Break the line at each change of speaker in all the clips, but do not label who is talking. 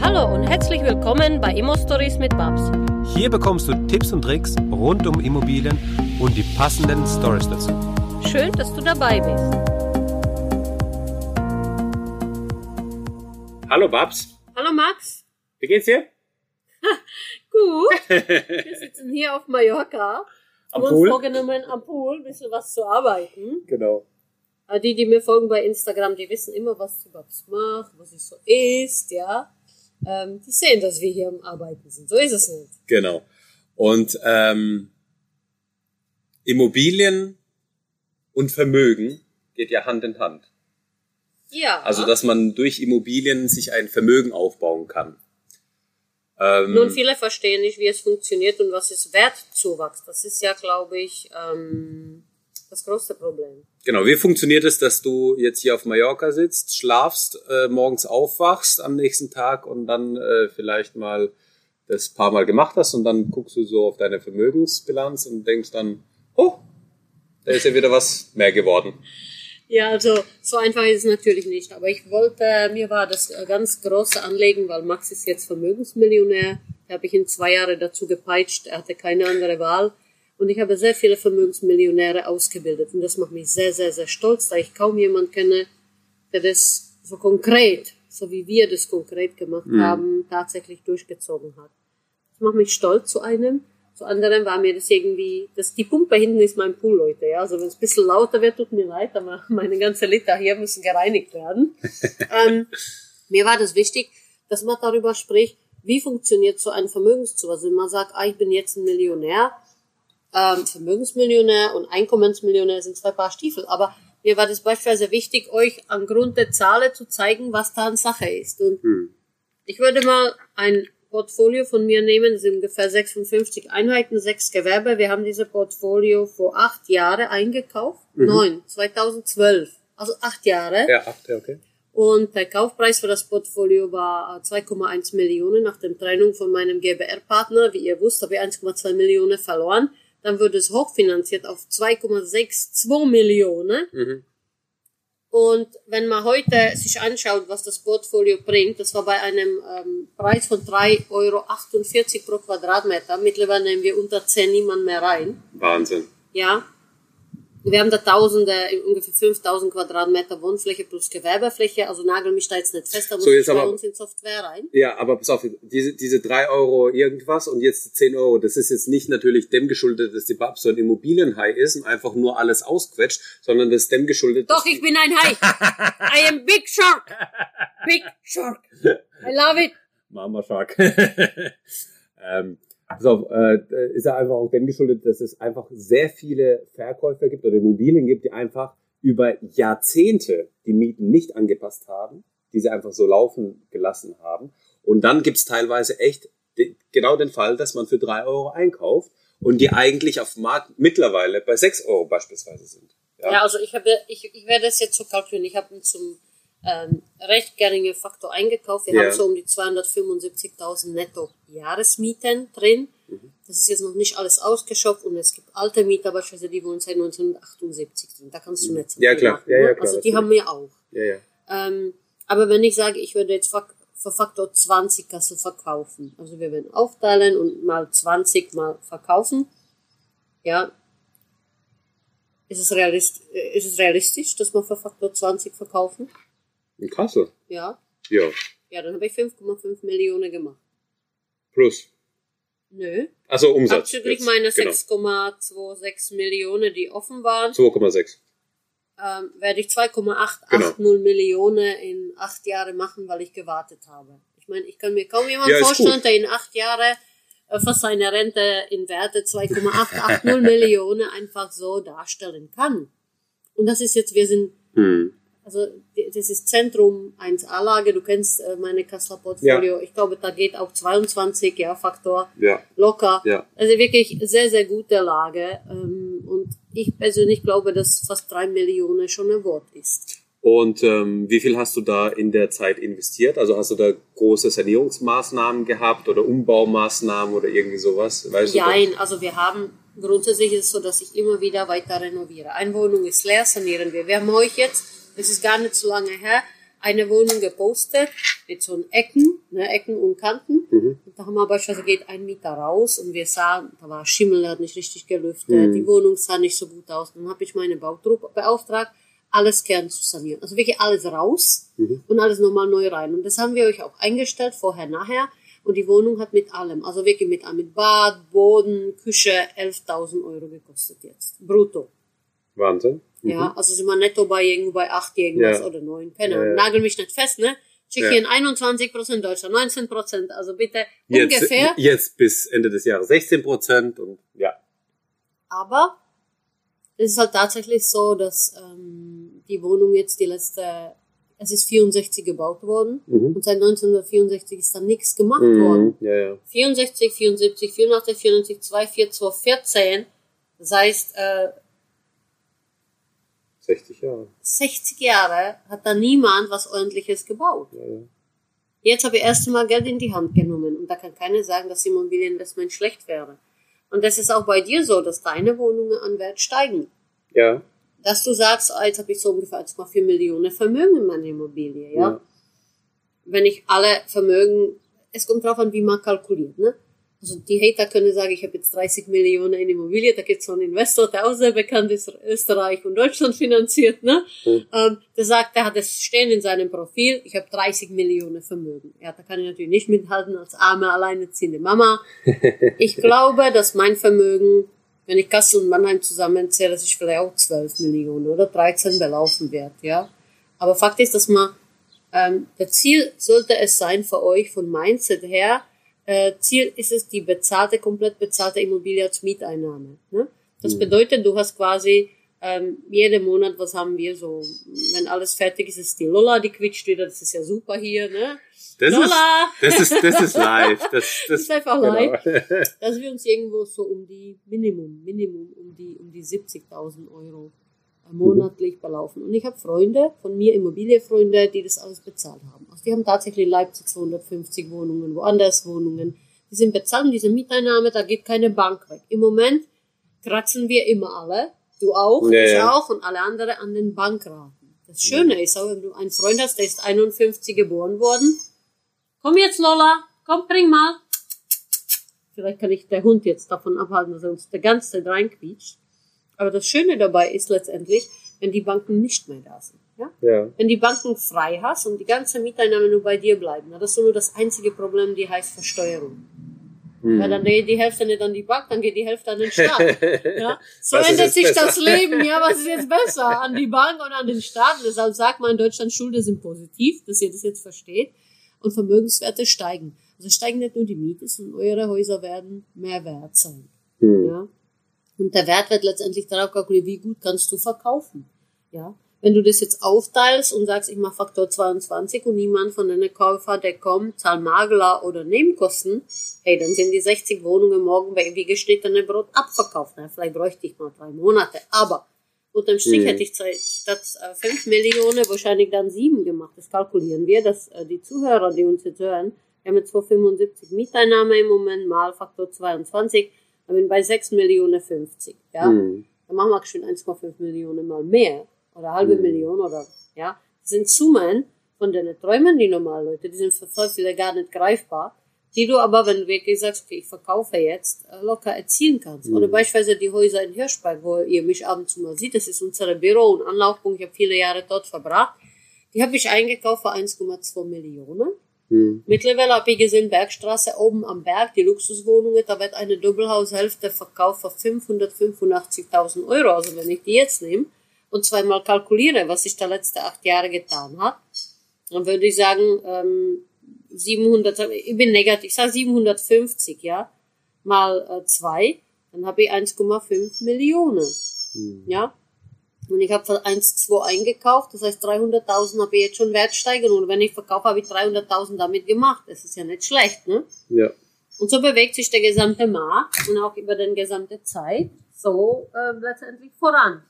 Hallo und herzlich willkommen bei Immo Stories mit Babs.
Hier bekommst du Tipps und Tricks rund um Immobilien und die passenden Stories dazu.
Schön, dass du dabei bist.
Hallo Babs,
Hallo Max.
wie geht's dir?
Gut. Wir sitzen hier auf Mallorca.
Am
haben uns
Pool?
vorgenommen, am Pool ein bisschen was zu arbeiten.
Genau.
Aber Die, die mir folgen bei Instagram, die wissen immer, was sie Babs macht, was sie so isst, ja. Ähm, die sehen, dass wir hier am Arbeiten sind. So ist es nicht.
Genau. Und ähm, Immobilien und Vermögen geht ja Hand in Hand.
Ja.
Also dass man durch Immobilien sich ein Vermögen aufbauen kann. Ähm,
Nun, viele verstehen nicht, wie es funktioniert und was ist Wertzuwachs. Das ist ja, glaube ich, ähm, das größte Problem.
Genau, wie funktioniert es, dass du jetzt hier auf Mallorca sitzt, schlafst, äh, morgens aufwachst am nächsten Tag und dann äh, vielleicht mal das paar Mal gemacht hast und dann guckst du so auf deine Vermögensbilanz und denkst dann, oh, da ist ja wieder was mehr geworden.
Ja, also so einfach ist es natürlich nicht. Aber ich wollte, mir war das ganz große Anliegen, weil Max ist jetzt Vermögensmillionär. Da habe ich ihn zwei Jahre dazu gepeitscht. Er hatte keine andere Wahl. Und ich habe sehr viele Vermögensmillionäre ausgebildet. Und das macht mich sehr, sehr, sehr stolz, da ich kaum jemanden kenne, der das so konkret, so wie wir das konkret gemacht haben, tatsächlich durchgezogen hat. Das macht mich stolz zu einem. Zu anderen war mir das irgendwie, das, die Pumpe hinten ist mein Pool, Leute, ja. Also wenn es ein bisschen lauter wird, tut mir leid, aber meine ganze Liter hier müssen gereinigt werden. ähm, mir war das wichtig, dass man darüber spricht, wie funktioniert so ein Vermögenszuwachs. Also wenn man sagt, ah, ich bin jetzt ein Millionär, ähm, Vermögensmillionär und Einkommensmillionär sind zwei Paar Stiefel. Aber mir war das beispielsweise wichtig, euch angrund der Zahlen zu zeigen, was da an Sache ist. Und ich würde mal ein Portfolio von mir nehmen, das sind ungefähr 56 Einheiten, sechs Gewerbe. Wir haben diese Portfolio vor acht Jahren eingekauft. Neun, 2012. Also acht Jahre.
Ja, ach, ja, okay.
Und der Kaufpreis für das Portfolio war äh, 2,1 Millionen nach der Trennung von meinem GBR-Partner. Wie ihr wisst, habe ich 1,2 Millionen verloren. Dann wird es hochfinanziert auf 2,62 Millionen.
Mhm.
Und wenn man heute sich anschaut, was das Portfolio bringt, das war bei einem ähm, Preis von 3,48 Euro pro Quadratmeter. Mittlerweile nehmen wir unter 10 niemand mehr rein.
Wahnsinn.
Ja. Wir haben da Tausende, ungefähr 5000 Quadratmeter Wohnfläche plus Gewerbefläche. Also nagel mich da jetzt nicht fest, da muss
So, jetzt
ich bei
aber-
uns in Software rein.
Ja, aber pass auf, diese, diese drei Euro irgendwas und jetzt die 10 Euro, das ist jetzt nicht natürlich dem geschuldet, dass die Babs so ein Immobilienhai ist und einfach nur alles ausquetscht, sondern das ist dem geschuldet,
Doch, ich bin ein Hai. I am big shark. Big shark. I love it.
Mama Shark. ähm, auf, äh, ist ja einfach auch dem geschuldet, dass es einfach sehr viele Verkäufer gibt oder Immobilien gibt, die einfach über Jahrzehnte die Mieten nicht angepasst haben, die sie einfach so laufen gelassen haben. Und dann gibt's teilweise echt genau den Fall, dass man für drei Euro einkauft und die eigentlich auf dem Markt mittlerweile bei sechs Euro beispielsweise sind.
Ja, also ich habe, ich, ich werde es jetzt so kalkulieren. Ich habe zum ähm, recht geringen Faktor eingekauft. Wir
Ja.
haben so um die 275.000 netto Jahresmieten drin.
Mhm.
Das ist jetzt noch nicht alles ausgeschöpft und es gibt alte Mieter beispielsweise, die wohnen seit 1978 drin. Da kannst du nicht so
Ja, klar.
machen.
Ja, ja,
ne?
klar,
also die
natürlich.
haben wir auch.
Ja, ja.
Ähm, aber wenn ich sage, ich würde jetzt für Faktor 20 Kassel verkaufen, also wir werden aufteilen und mal 20 mal verkaufen, ja, ist es, realist, äh, ist es realistisch, dass wir für Faktor 20 verkaufen?
In Kassel?
Ja.
Ja.
Ja, dann habe ich 5,5 Millionen gemacht.
Plus.
Nö.
Also Umsatz.
Abzüglich
jetzt.
meine
Genau.
6,26 Millionen, die offen waren,
2,6.
ähm, werde ich 2,880
Genau.
Millionen in acht Jahre machen, weil ich gewartet habe. Ich meine, ich kann mir kaum jemanden
Ja,
vorstellen,
gut.
der in acht Jahre äh, für seine Rente in Werte 2,880 Millionen einfach so darstellen kann. Und das ist jetzt, wir sind,
Hm.
Also das ist Zentrum 1A-Lage, du kennst äh, meine Kasseler Portfolio, ich glaube, da geht auch 22, ja, Faktor
Ja.
locker.
Ja.
Also wirklich sehr, sehr gute Lage. Ähm, und ich persönlich glaube, dass fast drei Millionen schon ein Wort ist.
Und ähm, wie viel hast du da in der Zeit investiert? Also hast du da große Sanierungsmaßnahmen gehabt oder Umbaumaßnahmen oder irgendwie sowas? Weißt
Nein, also wir haben, grundsätzlich ist es so, dass ich immer wieder weiter renoviere. Eine Wohnung ist leer, sanieren wir. Wir haben euch jetzt, das ist gar nicht so lange her, eine Wohnung gepostet mit so Ecken, ne, Ecken und Kanten.
Mhm.
Und da haben wir beispielsweise geht ein Mieter raus und wir sahen, da war Schimmel, der hat nicht richtig gelüftet,
Mhm.
die Wohnung sah nicht so gut aus. Dann habe ich meine Bautruppe beauftragt, alles Kern zu sanieren. Also wirklich alles raus
Mhm.
und alles nochmal neu rein. Und das haben wir euch auch eingestellt, vorher, nachher. Und die Wohnung hat mit allem, also wirklich mit, mit Bad, Boden, Küche, 11.000 Euro gekostet jetzt. Brutto.
Wahnsinn. Mhm.
Ja, also sind wir netto bei irgendwo bei 8 irgendwas
Ja.
oder 9. Keine
Ja,
Ahnung.
ja.
Nagel mich nicht fest, ne? Tschechien 21 Prozent, Deutschland 19 Prozent. Also bitte
Jetzt,
ungefähr.
jetzt bis Ende des Jahres 16 Prozent und ja.
Aber es ist halt tatsächlich so, dass ähm, die Wohnung jetzt die letzte, es ist 64 gebaut worden
Mhm.
und seit 1964 ist da nichts gemacht worden.
Mhm. Ja, ja.
64, 74, 84, 94, 24, 2014. Das heißt, äh,
60 Jahre.
60 Jahre hat da niemand was ordentliches gebaut.
Ja, ja.
Jetzt habe ich erst einmal Geld in die Hand genommen und da kann keiner sagen, dass Immobilieninvestment schlecht wäre. Und das ist auch bei dir so, dass deine Wohnungen an Wert steigen.
ja.
Dass du sagst, ah, jetzt habe ich so ungefähr 1,4 Millionen Vermögen in meiner Immobilie, ja?
Ja.
Wenn ich alle Vermögen, es kommt drauf an, wie man kalkuliert, ne? Also die Hater können sagen, ich habe jetzt 30 Millionen in Immobilie, da gibt es so einen Investor, der auch sehr bekannt ist, Österreich und Deutschland finanziert, ne?
Mhm.
Ähm, der sagt, der hat es stehen in seinem Profil, ich habe 30 Millionen Vermögen. Ja, da kann ich natürlich nicht mithalten als arme, alleinerziehende Mama. Ich glaube, dass mein Vermögen, wenn ich Kassel und Mannheim zusammenzähle, dass ich vielleicht auch 12 Millionen oder 13 belaufen werde, ja. Aber Fakt ist, dass man, ähm, der Ziel sollte es sein für euch von Mindset her, Ziel ist es die bezahlte, komplett bezahlte Immobilie als Mieteinnahme. Ne? Das
Mhm.
bedeutet, du hast quasi ähm, jeden Monat, was haben wir so, wenn alles fertig ist, ist die Lola, die quitscht wieder, das ist ja super hier, ne?
Das ist,
Lola!
das ist, das ist live. Das, das,
Das ist einfach live.
Genau.
dass wir uns irgendwo so um die Minimum, Minimum um die um die 70.000 Euro äh, monatlich belaufen. Und ich habe Freunde von mir, Immobilienfreunde, die das alles bezahlt haben. Also die haben tatsächlich in Leipzig 250 Wohnungen, woanders Wohnungen. Die sind bezahlt, und diese Mieteinnahme, da geht keine Bank weg. Im Moment kratzen wir immer alle, du auch,
Ja,
ich
ja.
auch und alle anderen an den Bankraten. Das Schöne ist auch, wenn du einen Freund hast, der ist 51 geboren worden, komm jetzt Lola, komm, bring mal. Vielleicht kann ich der Hund jetzt davon abhalten, dass er uns der ganze reinquietscht. Aber das Schöne dabei ist letztendlich, wenn die Banken nicht mehr da sind. Ja?
Ja.
Wenn die Banken frei hast und die ganze Mieteinnahme nur bei dir bleiben, dann hast du nur das einzige Problem, die heißt Versteuerung.
Mhm.
Weil dann geht die Hälfte nicht an die Bank, dann geht die Hälfte an den Staat. Ja? So
ist
ändert sich
besser?
das Leben. Ja, was ist jetzt besser? An die Bank oder an den Staat? Deshalb sagt man in Deutschland, Schulden sind positiv, dass ihr das jetzt versteht. Und Vermögenswerte steigen. Also steigen nicht nur die Miete, sondern eure Häuser werden mehr wert sein.
Mhm.
Ja? Und der Wert wird letztendlich darauf kalkuliert, wie gut kannst du verkaufen. Ja? Wenn du das jetzt aufteilst und sagst, ich mache Faktor 22 und niemand von den Käufer, der kommt, zahlt Makler oder Nebenkosten, hey, dann sind die 60 Wohnungen morgen wie wie geschnittene Brot abverkauft. Na, vielleicht bräuchte ich mal drei Monate. Aber unterm Strich
Mhm.
hätte ich statt äh, 5 Millionen wahrscheinlich dann 7 gemacht. Das kalkulieren wir, dass äh, die Zuhörer, die uns jetzt hören, wir haben jetzt 275 Mieteinnahme im Moment, mal Faktor 22, dann bin ich bei 6 Millionen 50. Ja?
Mhm.
dann machen wir schon 1,5 Millionen mal mehr oder halbe
Mhm.
Million oder ja, das sind Summen von den Träumen, die normalen Leute, die sind für voll viele gar nicht greifbar, die du aber, wenn du wirklich sagst, okay, ich verkaufe jetzt, äh, locker erzielen kannst.
Mhm.
Oder beispielsweise die Häuser in Hirschberg, wo ihr mich ab und zu mal sieht, das ist unser Büro und Anlaufpunkt, ich habe viele Jahre dort verbracht, die habe ich eingekauft für 1,2 Millionen.
Mhm.
Mittlerweile habe ich gesehen, Bergstraße oben am Berg, die Luxuswohnungen, da wird eine Doppelhaushälfte verkauft für 585.000 Euro. Also wenn ich die jetzt nehme und zweimal kalkuliere, was sich da letzte acht Jahre getan hat, dann würde ich sagen, ähm, 700, ich bin negativ, ich sage 750, ja, mal äh, zwei, dann habe ich 1,5 Millionen.
Mhm.
Ja. Und ich habe für 1,2 eingekauft, das heißt 300.000 habe ich jetzt schon Wertsteigerung. Und wenn ich verkaufe, habe ich 300.000 damit gemacht. Das ist ja nicht schlecht, ne?
Ja.
Und so bewegt sich der gesamte Markt und auch über den gesamte Zeit so äh, letztendlich voran.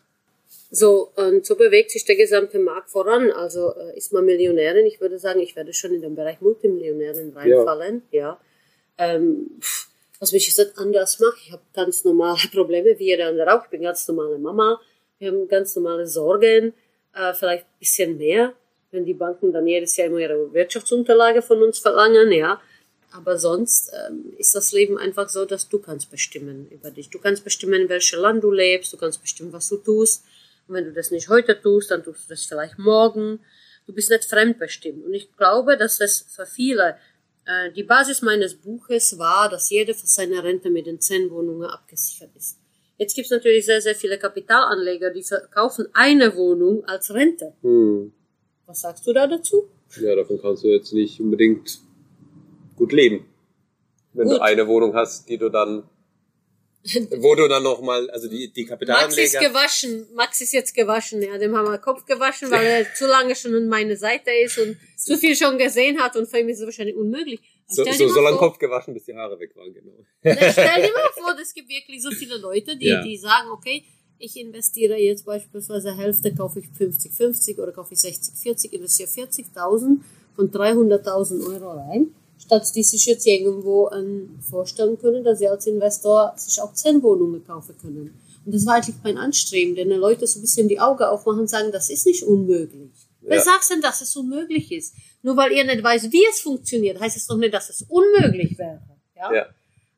So, und so bewegt sich der gesamte Markt voran. Also äh, ist man Millionärin, ich würde sagen, ich werde schon in den Bereich Multimillionärin reinfallen. Ja. Ähm, pff, was mich jetzt anders macht, ich habe ganz normale Probleme, wie jeder andere auch. Ich bin ganz normale Mama. Wir haben ganz normale Sorgen, äh, vielleicht ein bisschen mehr. wenn die Banken dann jedes Jahr immer ihre Wirtschaftsunterlage von uns verlangen, ja. Aber sonst ähm, ist das Leben einfach so, dass du kannst bestimmen über dich. Du kannst bestimmen, in welchem Land du lebst, du kannst bestimmen, was du tust. Und wenn du das nicht heute tust, dann tust du das vielleicht morgen. Du bist nicht fremdbestimmt. Und ich glaube, dass das für viele, äh, die Basis meines Buches war, dass jeder für seine Rente mit den zehn Wohnungen abgesichert ist. Jetzt gibt es natürlich sehr, sehr viele Kapitalanleger, die verkaufen eine Wohnung als Rente.
Hm.
Was sagst du da dazu?
Ja, davon kannst du jetzt nicht unbedingt gut leben. Wenn
Gut.
du eine Wohnung hast, die du dann, wo du dann nochmal, also die, die
Max ist
Kapitalanleger.
gewaschen. Max ist jetzt gewaschen. Ja, dem haben wir Kopf gewaschen, weil er zu lange schon an meine Seite ist und zu viel schon gesehen hat und für ihn ist es wahrscheinlich unmöglich.
So, so, so lange Kopf gewaschen, bis die Haare weg waren, genau.
Stell dir mal vor, es gibt wirklich so viele Leute, die,
Ja.
die sagen, okay, ich investiere jetzt beispielsweise Hälfte, kaufe ich 50-50 oder kaufe ich 60-40, investiere 40.000 von 300.000 Euro rein, statt die sich jetzt irgendwo ähm, vorstellen können, dass sie als Investor sich auch 10 Wohnungen kaufen können. Und das war eigentlich mein Anstreben, denn die Leute so ein bisschen die Augen aufmachen und sagen, das ist nicht unmöglich. Wer
Ja.
sagt denn, dass es unmöglich ist? Nur weil ihr nicht weiß, wie es funktioniert, heißt es doch nicht, dass es unmöglich wäre. Ja?
Ja.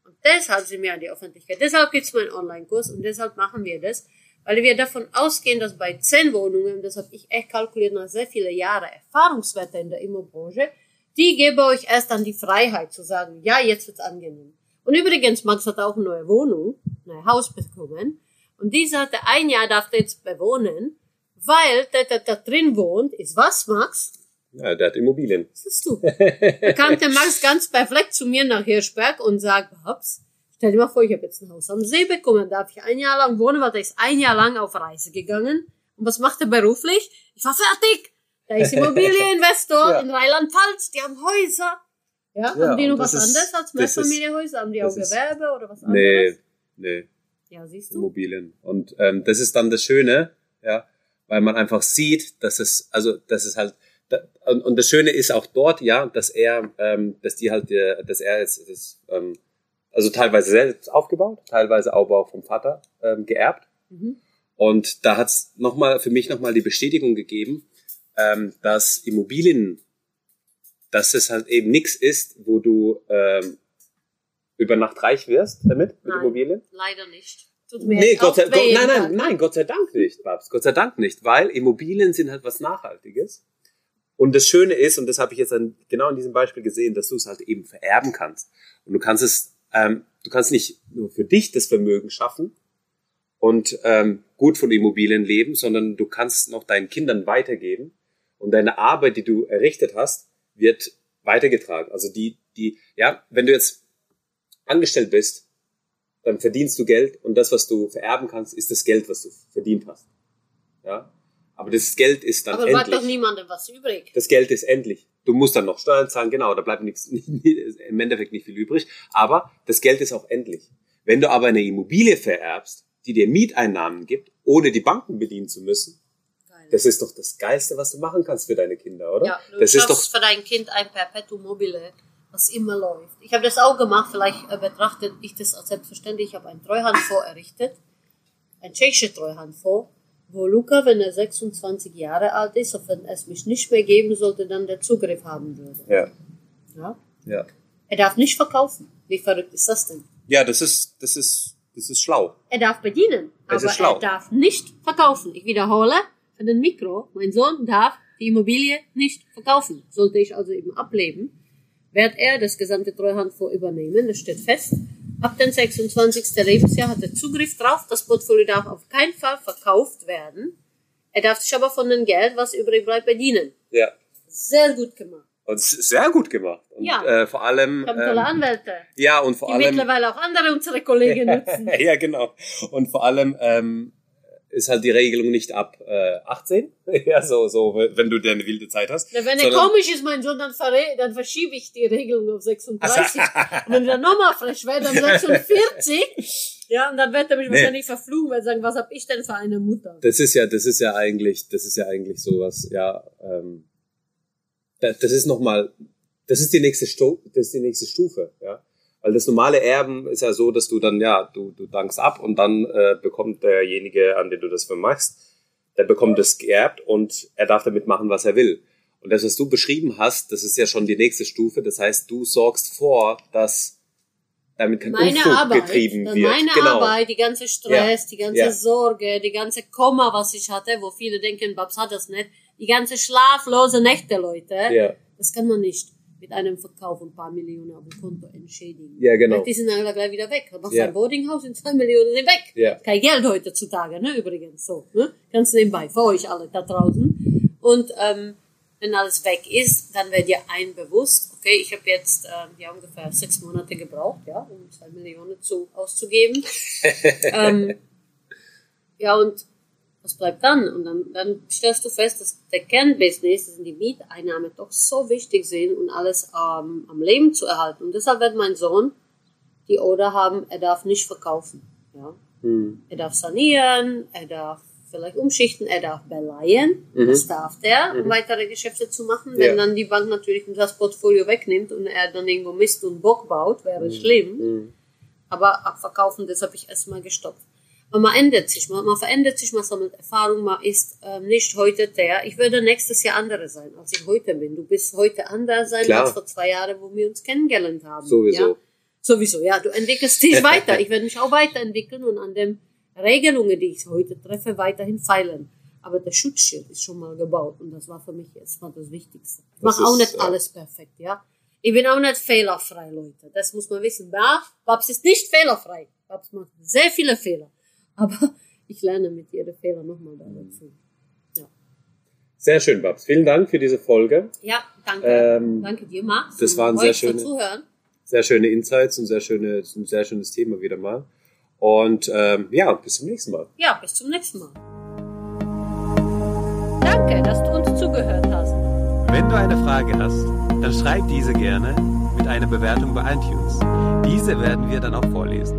Und deshalb sind wir an die Öffentlichkeit. Deshalb gibt's meinen Online-Kurs und deshalb machen wir das, weil wir davon ausgehen, dass bei zehn Wohnungen, das habe ich echt kalkuliert nach sehr vielen Jahren Erfahrungswerte in der Immobranche, die geben euch erst dann die Freiheit zu sagen, ja, jetzt wird's angenehm. Und übrigens, Max hat auch eine neue Wohnung, ein neues Haus bekommen. Und die sagte, ein Jahr darf der jetzt bewohnen, weil der, der da drin wohnt, ist was, Max?
ja, der hat Immobilien.
Ist du? Da kam der Max ganz perplex zu mir nach Hirschberg und sagt, Babs, stell dir mal vor, ich habe jetzt ein Haus am See bekommen, darf ich ein Jahr lang wohnen, weil der ist ein Jahr lang auf Reise gegangen. Und was macht er beruflich? Ich war fertig. Der ist Immobilieninvestor
Ja.
in Rheinland-Pfalz, die haben Häuser. Ja,
Ja,
haben die noch was
ist-
anderes als Mehrfamilienhäuser? Haben die auch
ist-
Gewerbe oder was
Nee,
anderes?
nee,
Ja, siehst du?
Immobilien. Und ähm, das ist dann das Schöne, ja, weil man einfach sieht, dass es, also, dass es halt, und, und das Schöne ist auch dort, ja, dass er, ähm, dass die halt, äh, dass er jetzt, das, ähm, also teilweise selbst aufgebaut, teilweise aber auch vom Vater ähm, geerbt.
Mhm.
Und da hat's noch nochmal für mich nochmal die Bestätigung gegeben, ähm, dass Immobilien, dass es halt eben nichts ist, wo du ähm, über Nacht reich wirst damit, mit
Nein.
Immobilien.
Leider nicht. Tut mir
Nee, Gott sei, Gott, nein, nein, nein, Gott sei Dank nicht, Babs. Gott sei Dank nicht, weil Immobilien sind halt was Nachhaltiges. Und das Schöne ist, und das habe ich jetzt an, genau in diesem Beispiel gesehen, dass du es halt eben vererben kannst. Und du kannst es, ähm, du kannst nicht nur für dich das Vermögen schaffen und ähm, gut von Immobilien leben, sondern du kannst noch deinen Kindern weitergeben. Und deine Arbeit, die du errichtet hast, wird weitergetragen. Also die, die, ja, wenn du jetzt angestellt bist, dann verdienst du Geld und das, was du vererben kannst, ist das Geld, was du verdient hast. Ja? Aber das Geld ist dann
Aber bleibt
endlich.
doch niemandem was übrig.
Das Geld ist endlich. Du musst dann noch Steuern zahlen, genau, da bleibt nichts, im Endeffekt nicht viel übrig. Aber das Geld ist auch endlich. Wenn du aber eine Immobilie vererbst, die dir Mieteinnahmen gibt, ohne die Banken bedienen zu müssen,
Geil.
das ist doch das Geilste, was du machen kannst für deine Kinder, oder?
Ja, du
das ist
schaffst
doch,
für dein Kind ein Perpetuum mobile, was immer läuft. Ich habe das auch gemacht, vielleicht äh, betrachtet ich das als selbstverständlich. Ich habe einen Treuhandfonds errichtet, ein tschechischer Treuhandfonds, wo Luca, wenn er 26 Jahre alt ist, und wenn es mich nicht mehr geben sollte, dann der Zugriff haben würde.
ja,
Ja?
ja.
Er darf nicht verkaufen. Wie verrückt ist das denn?
Ja, das ist, das ist, das ist schlau.
Er darf bedienen,
Es
aber er darf nicht verkaufen. Ich wiederhole für den Mikro, mein Sohn darf die Immobilie nicht verkaufen. Sollte ich also eben ableben, wird er das gesamte Treuhandfonds übernehmen, das steht fest. Ab dem 26. Lebensjahr hat er Zugriff drauf, das Portfolio darf auf keinen Fall verkauft werden. Er darf sich aber von dem Geld, was übrig bleibt, bedienen.
Ja.
Sehr gut gemacht.
Und sehr gut gemacht. Und,
Ja.
äh, vor allem,
Ich habe tolle
ähm,
Anwälte,
ja, und vor
die
allem,
mittlerweile auch andere unsere Kollegen nutzen.
ja, genau. Und vor allem ähm, ist halt die Regelung nicht ab äh, 18. ja, so, so, wenn du dir eine wilde Zeit hast.
Na, wenn er komisch ist, mein Sohn, dann, dann verschiebe ich die Regelung auf 36. und wenn er nochmal frisch wird, dann 46. Ja, und dann wird er mich
Nee.
wahrscheinlich verfluchen, weil sagen, was hab ich denn für eine Mutter?
Das ist ja, das ist ja eigentlich, das ist ja eigentlich sowas, ja, ähm, das, das ist nochmal, das ist die nächste Stu das ist die nächste Stufe, ja. Weil das normale Erben ist ja so, dass du dann, ja, du, du dankst ab und dann äh, bekommt derjenige, an den du das vermachst, der bekommt das geerbt und er darf damit machen, was er will. Und das, was du beschrieben hast, das ist ja schon die nächste Stufe. Das heißt, du sorgst vor, dass damit kein
meine
Unfug
Arbeit,
getrieben
dann
wird.
meine
genau.
Arbeit, die ganze Stress,
Ja.
die ganze
Ja.
Sorge, die ganze Komma, was ich hatte, wo viele denken, Babs hat das nicht, die ganze schlaflose Nächte, Leute,
Ja,
das kann man nicht mit einem Verkauf ein paar Millionen auf dem Konto entschädigen.
ja, genau.
Weil Die sind alle gleich wieder weg. Machst
Ja.
ein Boardinghaus in zwei Millionen sind weg.
Ja.
Kein Geld heutzutage, ne, übrigens, so, ne? Ganz nebenbei, für euch alle da draußen. Und, ähm, wenn alles weg ist, dann wird dir ein bewusst, okay, ich habe jetzt ähm, ja ungefähr sechs Monate gebraucht, ja, um zwei Millionen zu, auszugeben. ähm, ja, und was bleibt dann? Und dann, dann stellst du fest, dass der Kernbusiness, das sind die Mieteinnahmen, doch so wichtig sind, um alles ähm, am Leben zu erhalten. Und deshalb wird mein Sohn die Order haben, er darf nicht verkaufen. Ja.
Hm.
Er darf sanieren, er darf vielleicht umschichten, er darf beleihen, das darf der, um weitere Geschäfte zu machen. Wenn
Ja.
dann die Bank natürlich das Portfolio wegnimmt und er dann irgendwo Mist und Bock baut, wäre schlimm.
Hm.
Aber abverkaufen, das habe ich erstmal gestoppt. Man ändert sich, man, man verändert sich, man sammelt Erfahrung, man ist ähm, nicht heute der. Ich werde nächstes Jahr andere sein, als ich heute bin. Du bist heute anders sein
Klar.
als vor zwei Jahren, wo wir uns kennengelernt haben.
Sowieso.
Ja? Sowieso, ja. Du entwickelst dich weiter. Ich werde mich auch weiterentwickeln und an den Regelungen, die ich heute treffe, weiterhin feilen. Aber der Schutzschild ist schon mal gebaut und das war für mich erstmal das Wichtigste. Ich mache auch nicht
ja.
alles perfekt, ja. Ich bin auch nicht fehlerfrei, Leute. Das muss man wissen. Ja, Babs ist nicht fehlerfrei. Babs macht sehr viele Fehler. Aber ich lerne mit jedem Fehler nochmal da dazu.
Sehr schön, Babs. Vielen Dank für diese Folge.
Ja, danke.
Ähm,
danke dir, Max.
das waren
euch
sehr
fürs
schöne-
Zuhören.
Sehr schöne Insights und sehr, schöne, ein sehr schönes Thema wieder mal. Und ähm, ja, bis zum nächsten Mal.
Ja, bis zum nächsten Mal. Danke, dass du uns zugehört hast.
Wenn du eine Frage hast, dann schreib diese gerne mit einer Bewertung bei iTunes. Diese werden wir dann auch vorlesen.